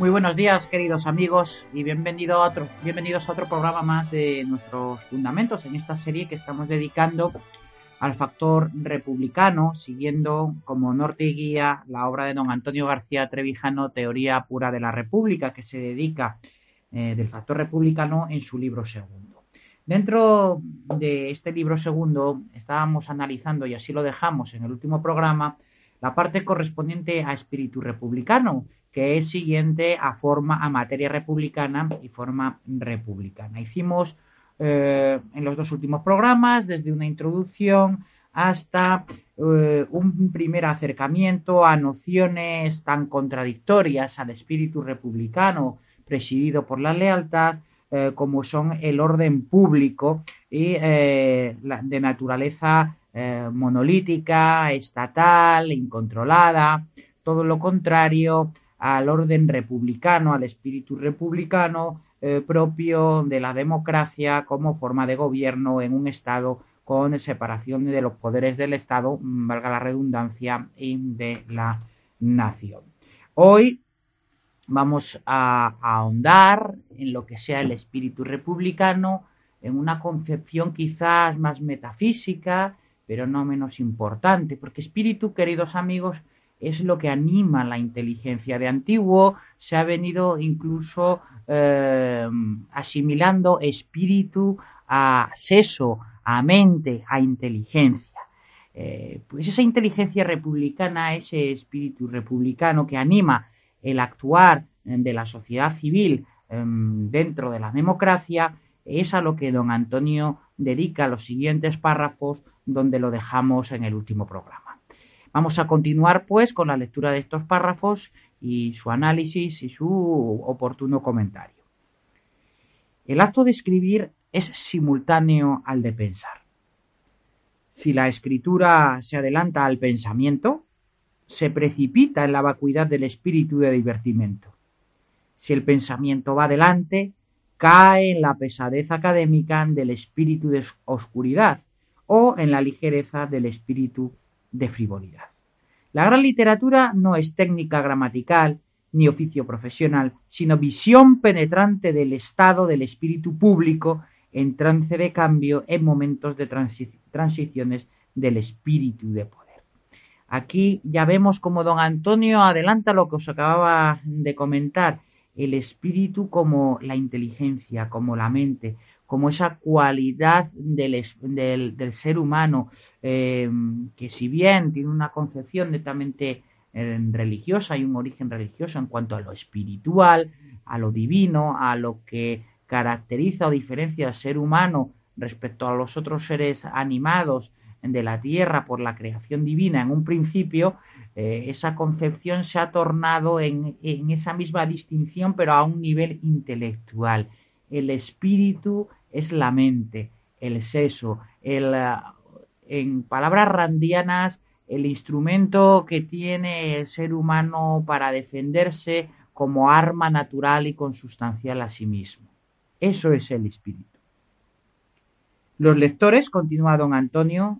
Muy buenos días, queridos amigos, y bienvenido a otro, bienvenidos a otro programa más de nuestros fundamentos en esta serie que estamos dedicando al factor republicano, siguiendo como norte y guía la obra de don Antonio García Trevijano, Teoría Pura de la República, que se dedica eh, del factor republicano en su libro segundo. Dentro de este libro segundo estábamos analizando, y así lo dejamos en el último programa, la parte correspondiente a espíritu republicano, que es siguiente a forma a materia republicana y forma republicana. Hicimos eh, en los dos últimos programas desde una introducción hasta eh, un primer acercamiento a nociones tan contradictorias al espíritu republicano presidido por la lealtad eh, como son el orden público y la, de naturaleza monolítica, estatal, incontrolada, todo lo contrario al orden republicano, al espíritu republicano eh, propio de la democracia como forma de gobierno en un Estado con separación de los poderes del Estado, mm, valga la redundancia, y de la nación. Hoy vamos a, a ahondar en lo que sea el espíritu republicano, en una concepción quizás más metafísica, pero no menos importante, porque espíritu, queridos amigos, es lo que anima la inteligencia. De antiguo se ha venido incluso eh, asimilando espíritu a seso, a mente, a inteligencia. Eh, pues esa inteligencia republicana, ese espíritu republicano que anima el actuar de la sociedad civil em, dentro de la democracia, es a lo que don Antonio dedica los siguientes párrafos donde lo dejamos en el último programa. Vamos a continuar pues con la lectura de estos párrafos y su análisis y su oportuno comentario. El acto de escribir es simultáneo al de pensar. Si la escritura se adelanta al pensamiento, se precipita en la vacuidad del espíritu de divertimento. Si el pensamiento va adelante, cae en la pesadez académica del espíritu de oscuridad o en la ligereza del espíritu de frivolidad. La gran literatura no es técnica gramatical ni oficio profesional, sino visión penetrante del estado del espíritu público en trance de cambio en momentos de transiciones del espíritu de poder. Aquí ya vemos como don Antonio adelanta lo que os acababa de comentar, el espíritu como la inteligencia, como la mente, como esa cualidad del, del, ser humano, eh, que si bien tiene una concepción netamente eh, religiosa y un origen religioso en cuanto a lo espiritual, a lo divino, a lo que caracteriza o diferencia al ser humano respecto a los otros seres animados de la tierra por la creación divina en un principio, eh, esa concepción se ha tornado en, en esa misma distinción pero a un nivel intelectual. El espíritu es la mente, el seso, el, eh, en palabras randianas, el instrumento que tiene el ser humano para defenderse como arma natural y consustancial a sí mismo. Eso es el espíritu. Los lectores, continúa don Antonio,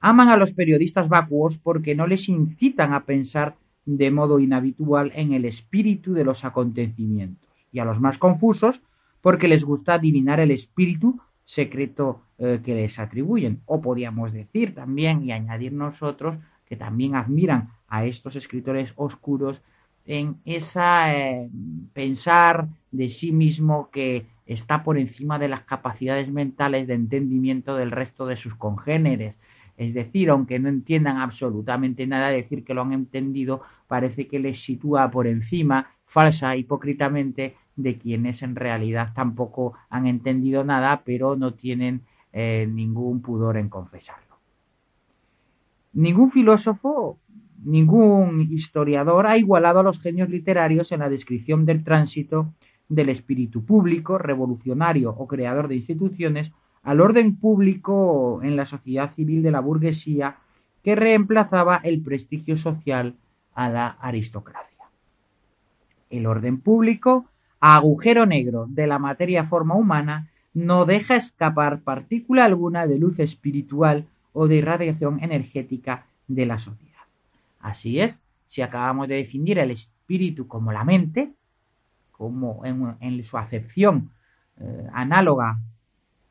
aman a los periodistas vacuos porque no les incitan a pensar de modo inhabitual en el espíritu de los acontecimientos, y a los más confusos porque les gusta adivinar el espíritu secreto eh, que les atribuyen. O podríamos decir también y añadir nosotros que también admiran a estos escritores oscuros en esa eh, pensar de sí mismo que está por encima de las capacidades mentales de entendimiento del resto de sus congéneres. Es decir, aunque no entiendan absolutamente nada, decir que lo han entendido parece que les sitúa por encima falsa, hipócritamente, de quienes en realidad tampoco han entendido nada, pero no tienen eh, ningún pudor en confesarlo. Ningún filósofo, ningún historiador ha igualado a los genios literarios en la descripción del tránsito del espíritu público, revolucionario o creador de instituciones al orden público en la sociedad civil de la burguesía que reemplazaba el prestigio social a la aristocracia. El orden público, agujero negro de la materia forma humana, no deja escapar partícula alguna de luz espiritual o de irradiación energética de la sociedad. Así es, si acabamos de definir el espíritu como la mente, como en, su acepción eh, análoga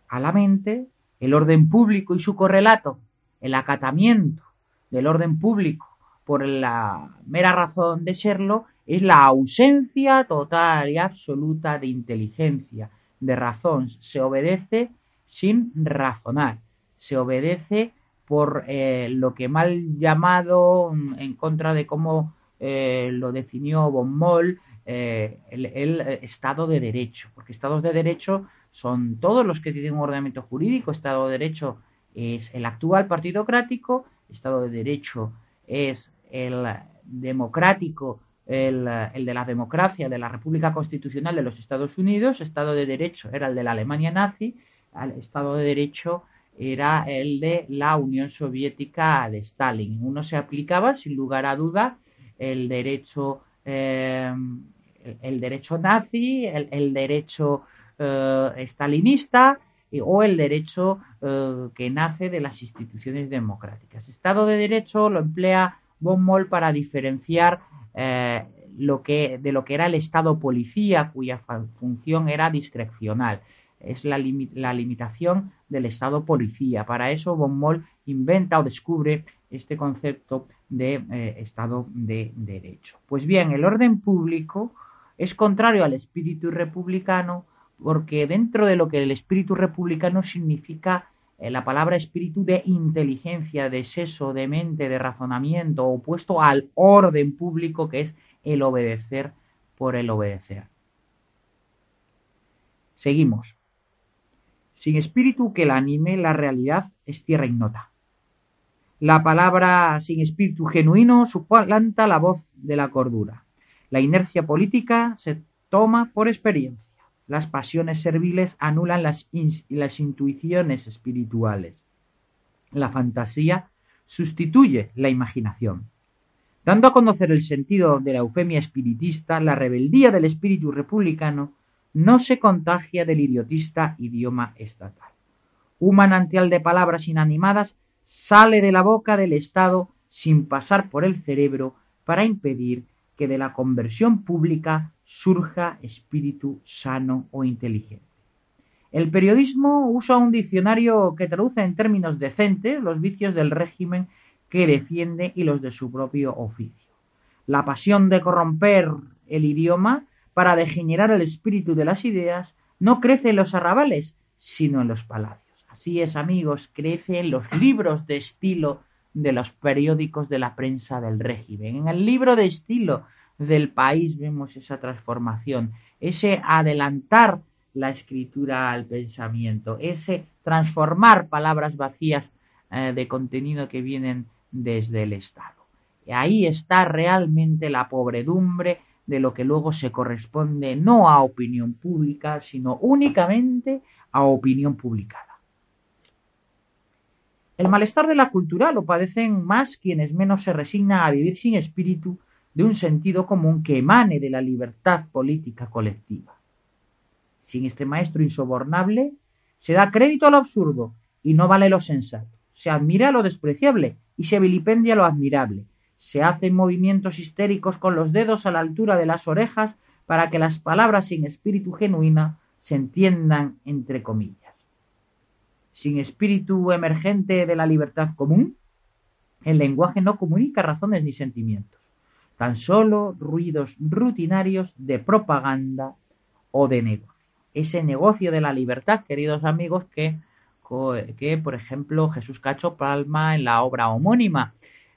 a la mente, el orden público y su correlato, el acatamiento del orden público por la mera razón de serlo, es la ausencia total y absoluta de inteligencia, de razón. Se obedece sin razonar, se obedece por eh, lo que mal llamado, en contra de cómo eh, lo definió Von Moll, eh, el, Estado de Derecho, porque Estados de Derecho son todos los que tienen un ordenamiento jurídico, Estado de Derecho es el actual partidocrático, Estado de Derecho es el democrático, el, de la democracia, de la República Constitucional de los Estados Unidos, Estado de Derecho era el de la Alemania nazi, el Estado de Derecho era el de la Unión Soviética de Stalin. Uno se aplicaba, sin lugar a duda, el derecho eh, el derecho nazi, el, derecho eh, stalinista o el derecho eh, que nace de las instituciones democráticas. Estado de Derecho lo emplea von Moll para diferenciar eh, lo que, de lo que era el Estado policía, cuya función era discrecional. Es la, limitación del Estado policía. Para eso von Moll inventa o descubre este concepto de Estado de Derecho. Pues bien, el orden público es contrario al espíritu republicano porque dentro de lo que el espíritu republicano significa eh, la palabra espíritu de inteligencia, de seso, de mente, de razonamiento, opuesto al orden público que es el obedecer por el obedecer. Seguimos. Sin espíritu que la anime, la realidad es tierra ignota. La palabra sin espíritu genuino suplanta la voz de la cordura. La inercia política se toma por experiencia. Las pasiones serviles anulan las, las intuiciones espirituales. La fantasía sustituye la imaginación. Dando a conocer el sentido de la eufemia espiritista, la rebeldía del espíritu republicano no se contagia del idiotista idioma estatal. Un manantial de palabras inanimadas sale de la boca del Estado sin pasar por el cerebro para impedir que de la conversión pública surja espíritu sano o inteligente. El periodismo usa un diccionario que traduce en términos decentes los vicios del régimen que defiende y los de su propio oficio. La pasión de corromper el idioma para degenerar el espíritu de las ideas no crece en los arrabales, sino en los palacios. Así es, amigos, crece en los libros de estilo de los periódicos de la prensa del régimen. En el libro de estilo del país vemos esa transformación, ese adelantar la escritura al pensamiento, ese transformar palabras vacías eh, de contenido que vienen desde el Estado. Y ahí está realmente la pobredumbre de lo que luego se corresponde no a opinión pública, sino únicamente a opinión publicada. El malestar de la cultura lo padecen más quienes menos se resignan a vivir sin espíritu de un sentido común que emane de la libertad política colectiva. Sin este maestro insobornable, se da crédito a lo absurdo y no vale lo sensato. Se admira lo despreciable y se vilipendia lo admirable. Se hacen movimientos histéricos con los dedos a la altura de las orejas para que las palabras sin espíritu genuina se entiendan entre comillas sin espíritu emergente de la libertad común, el lenguaje no comunica razones ni sentimientos, tan solo ruidos rutinarios de propaganda o de negocio. Ese negocio de la libertad, queridos amigos, que, que por ejemplo Jesús Cacho palma en la obra homónima,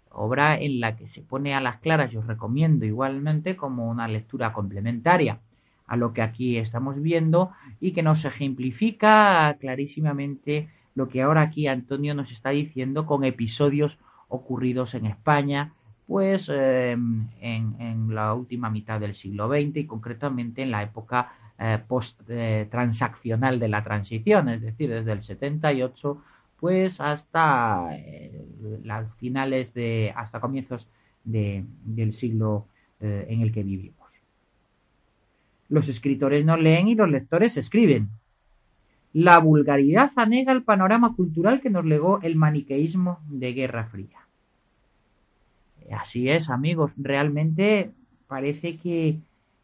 obra en la que se pone a las claras, yo os recomiendo igualmente como una lectura complementaria a lo que aquí estamos viendo y que nos ejemplifica clarísimamente lo que ahora aquí Antonio nos está diciendo con episodios ocurridos en España, pues en, la última mitad del siglo XX y concretamente en la época eh, post-transaccional de la transición, es decir, desde el 78 pues hasta eh, las finales de, hasta comienzos del siglo eh, en el que vivimos. Los escritores no leen y los lectores escriben. La vulgaridad anega el panorama cultural que nos legó el maniqueísmo de Guerra Fría. Así es, amigos, realmente parece que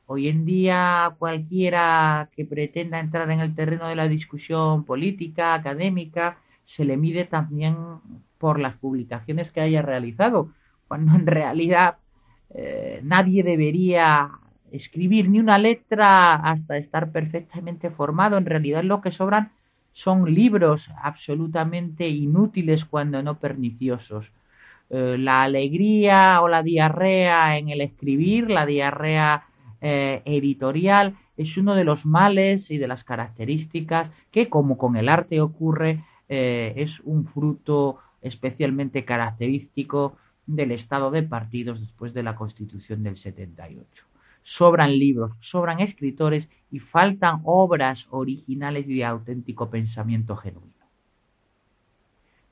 hoy en día cualquiera que pretenda entrar en el terreno de la discusión política, académica, se le mide también por las publicaciones que haya realizado, cuando en realidad eh, nadie debería escribir ni una letra hasta estar perfectamente formado. En realidad lo que sobran son libros absolutamente inútiles cuando no perniciosos. Eh, la alegría o la diarrea en el escribir, la diarrea eh, editorial, es uno de los males y de las características que, como con el arte ocurre, eh, es un fruto especialmente característico del estado de partidos después de la Constitución del 78 sobran libros, sobran escritores y faltan obras originales y de auténtico pensamiento genuino.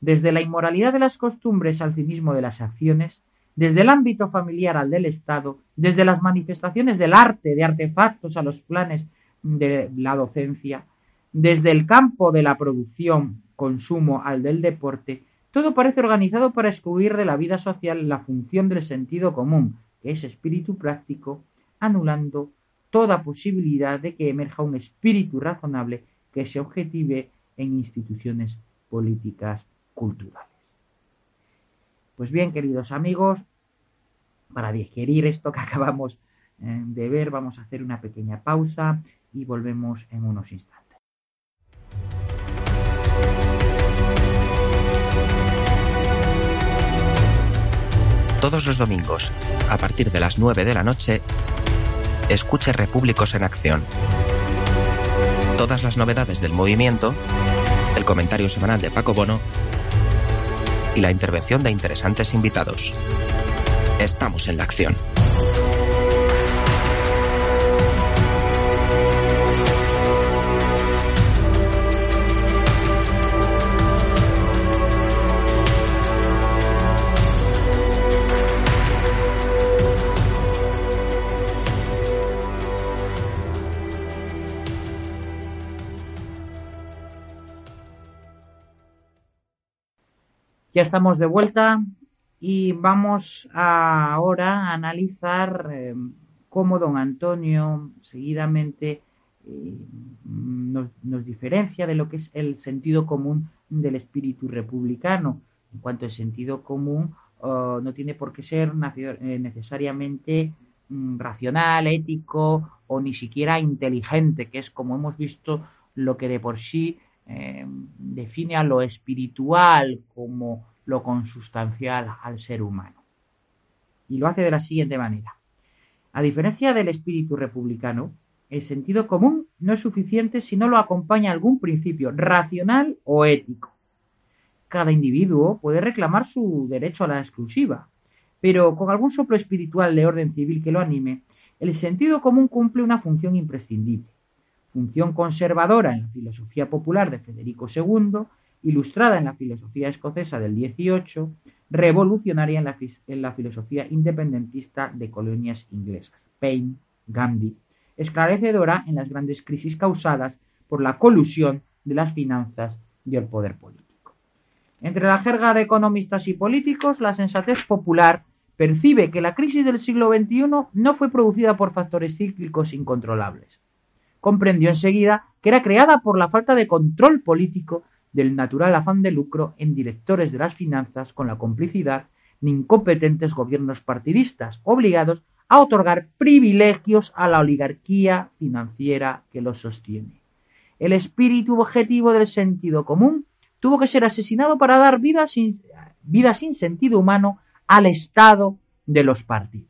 Desde la inmoralidad de las costumbres al cinismo de las acciones, desde el ámbito familiar al del Estado, desde las manifestaciones del arte, de artefactos a los planes de la docencia, desde el campo de la producción, consumo al del deporte, todo parece organizado para excluir de la vida social la función del sentido común, que es espíritu práctico anulando toda posibilidad de que emerja un espíritu razonable que se objetive en instituciones políticas culturales. Pues bien, queridos amigos, para digerir esto que acabamos eh, de ver, vamos a hacer una pequeña pausa y volvemos en unos instantes. Todos los domingos, a partir de las 9 de la noche, escuche Repúblicos en Acción. Todas las novedades del movimiento, comentario semanal de Paco Bono y la intervención de interesantes invitados. Estamos en la acción. Ya estamos de vuelta y vamos ahora a analizar eh, cómo don Antonio seguidamente eh, nos, diferencia de lo que es el sentido común del espíritu republicano. En cuanto al sentido común, oh, no tiene por qué ser eh, necesariamente mm, racional, ético o ni siquiera inteligente, que es como hemos visto lo que de por sí define a lo espiritual como lo consustancial al ser humano. Y lo hace de la siguiente manera. A diferencia del espíritu republicano, el sentido común no es suficiente si no lo acompaña algún principio racional o ético. Cada individuo puede reclamar su derecho a la exclusiva, pero con algún soplo espiritual de orden civil que lo anime, el sentido común cumple una función imprescindible, función conservadora en la filosofía popular de Federico II ilustrada en la filosofía escocesa del XVIII, revolucionaria en la, filosofía independentista de colonias inglesas, Paine, Gandhi, esclarecedora en las grandes crisis causadas por la colusión de las finanzas y el poder político. Entre la jerga de economistas y políticos, la sensatez popular percibe que la crisis del siglo XXI no fue producida por factores cíclicos incontrolables. Comprendió enseguida que era creada por la falta de control político del natural afán de lucro en directores de las finanzas con la complicidad de incompetentes gobiernos partidistas obligados a otorgar privilegios a la oligarquía financiera que los sostiene. El espíritu objetivo del sentido común tuvo que ser asesinado para dar vida sin, vida sin sentido humano al Estado de los partidos.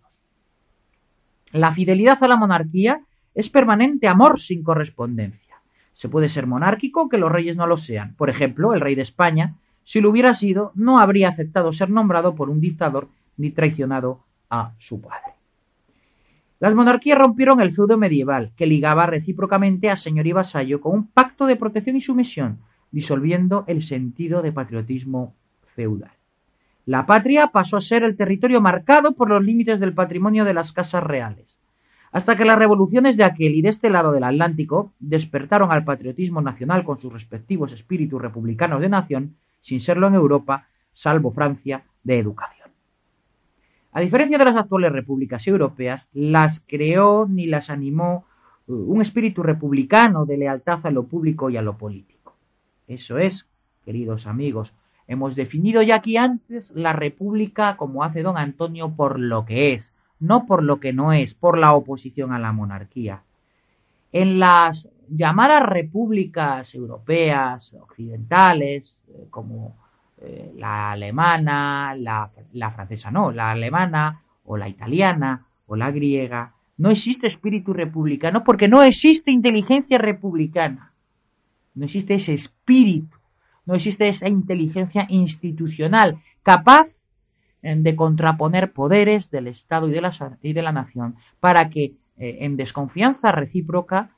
La fidelidad a la monarquía es permanente amor sin correspondencia. Se puede ser monárquico aunque los reyes no lo sean. Por ejemplo, el rey de España, si lo hubiera sido, no habría aceptado ser nombrado por un dictador ni traicionado a su padre. Las monarquías rompieron el feudo medieval, que ligaba recíprocamente a señor y vasallo con un pacto de protección y sumisión, disolviendo el sentido de patriotismo feudal. La patria pasó a ser el territorio marcado por los límites del patrimonio de las casas reales, hasta que las revoluciones de aquel y de este lado del Atlántico despertaron al patriotismo nacional con sus respectivos espíritus republicanos de nación, sin serlo en Europa, salvo Francia, de educación. A diferencia de las actuales repúblicas europeas, las creó ni las animó uh, un espíritu republicano de lealtad a lo público y a lo político. Eso es, queridos amigos, hemos definido ya aquí antes la república como hace don Antonio por lo que es, no por lo que no es, por la oposición a la monarquía. En las llamadas repúblicas europeas occidentales, eh, como eh, la alemana, la, la francesa no, la alemana o la italiana o la griega, no existe espíritu republicano porque no existe inteligencia republicana. No existe ese espíritu, no existe esa inteligencia institucional capaz de contraponer poderes del Estado y de la, y de la nación para que eh, en desconfianza recíproca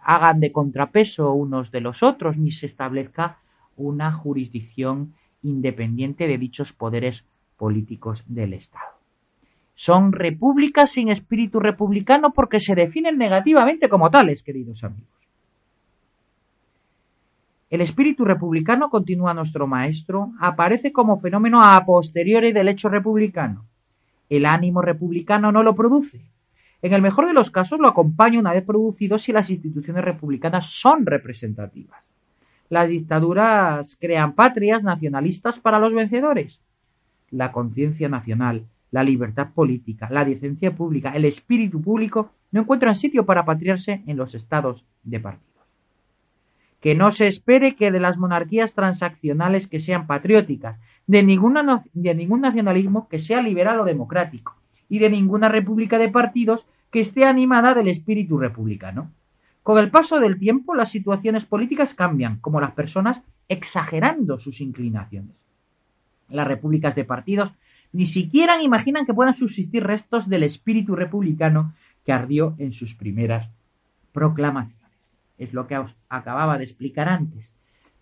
hagan de contrapeso unos de los otros ni se establezca una jurisdicción independiente de dichos poderes políticos del Estado. Son repúblicas sin espíritu republicano porque se definen negativamente como tales, queridos amigos. El espíritu republicano, continúa nuestro maestro, aparece como fenómeno a posteriori del hecho republicano. El ánimo republicano no lo produce. En el mejor de los casos lo acompaña una vez producido si las instituciones republicanas son representativas. Las dictaduras crean patrias nacionalistas para los vencedores. La conciencia nacional, la libertad política, la decencia pública, el espíritu público no encuentran sitio para patriarse en los estados de partidos. Que no se espere que de las monarquías transaccionales que sean patrióticas, de, ningún nacionalismo que sea liberal o democrático, y de ninguna república de partidos que esté animada del espíritu republicano. Con el paso del tiempo, las situaciones políticas cambian, como las personas exagerando sus inclinaciones. Las repúblicas de partidos ni siquiera imaginan que puedan subsistir restos del espíritu republicano que ardió en sus primeras proclamaciones. Es lo que os acababa de explicar antes.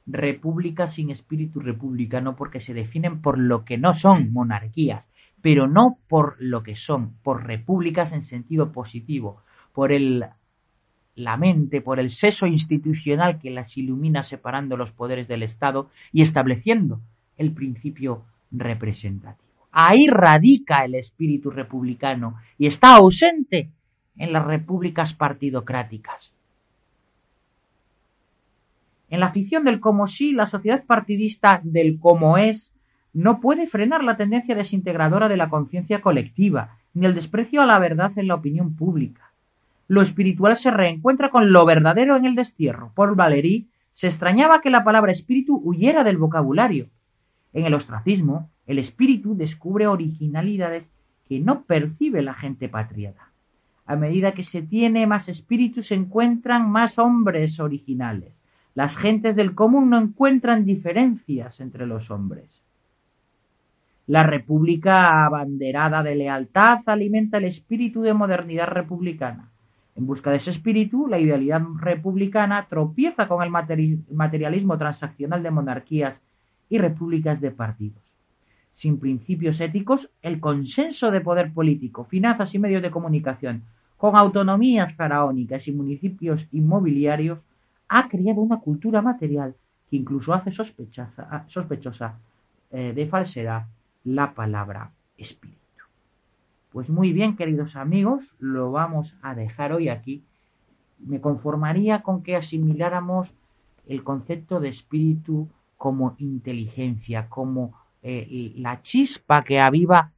Repúblicas sin espíritu republicano porque se definen por lo que no son monarquías, pero no por lo que son, por repúblicas en sentido positivo, por el la mente por el seso institucional que las ilumina separando los poderes del Estado y estableciendo el principio representativo. Ahí radica el espíritu republicano y está ausente en las repúblicas partidocráticas. En la ficción del como sí, la sociedad partidista del como es no puede frenar la tendencia desintegradora de la conciencia colectiva, ni el desprecio a la verdad en la opinión pública lo espiritual se reencuentra con lo verdadero en el destierro. Por Valéry se extrañaba que la palabra espíritu huyera del vocabulario. En el ostracismo, el espíritu descubre originalidades que no percibe la gente patriota. A medida que se tiene más espíritu, se encuentran más hombres originales. Las gentes del común no encuentran diferencias entre los hombres. La república abanderada de lealtad alimenta el espíritu de modernidad republicana. En busca de ese espíritu, la idealidad republicana tropieza con el materialismo transaccional de monarquías y repúblicas de partidos. Sin principios éticos, el consenso de poder político, finanzas y medios de comunicación, con autonomías faraónicas y municipios inmobiliarios, ha creado una cultura material que incluso hace sospechosa eh, de falsedad la palabra espíritu. Pues muy bien, queridos amigos, lo vamos a dejar hoy aquí. Me conformaría con que asimiláramos el concepto de espíritu como inteligencia, como eh, la chispa que aviva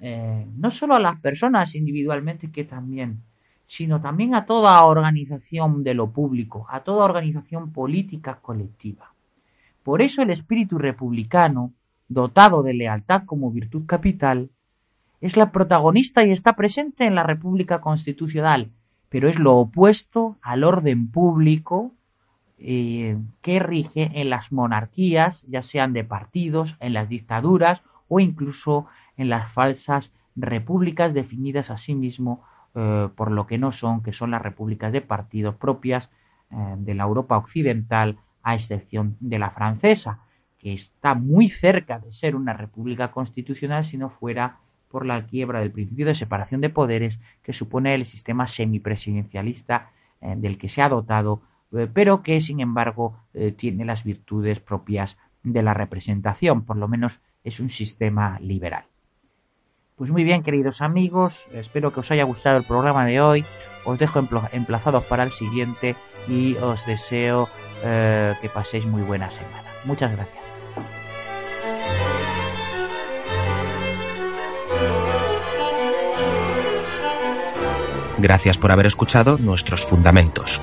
eh, no solo a las personas individualmente, que también, sino también a toda organización de lo público, a toda organización política colectiva. Por eso el espíritu republicano, dotado de lealtad como virtud capital, es la protagonista y está presente en la República Constitucional, pero es lo opuesto al orden público eh, que rige en las monarquías, ya sean de partidos, en las dictaduras o incluso en las falsas repúblicas definidas a sí mismo eh, por lo que no son, que son las repúblicas de partidos propias eh, de la Europa occidental, a excepción de la francesa, que está muy cerca de ser una república constitucional si no fuera por la quiebra del principio de separación de poderes que supone el sistema semipresidencialista eh, del que se ha dotado, pero que sin embargo tiene las virtudes propias de la representación, por lo menos es un sistema liberal. Pues muy bien, queridos amigos, espero que os haya gustado el programa de hoy. Os dejo emplazados para el siguiente y os deseo eh, que paséis muy buena semana. Muchas gracias. Gracias por haber escuchado nuestros fundamentos.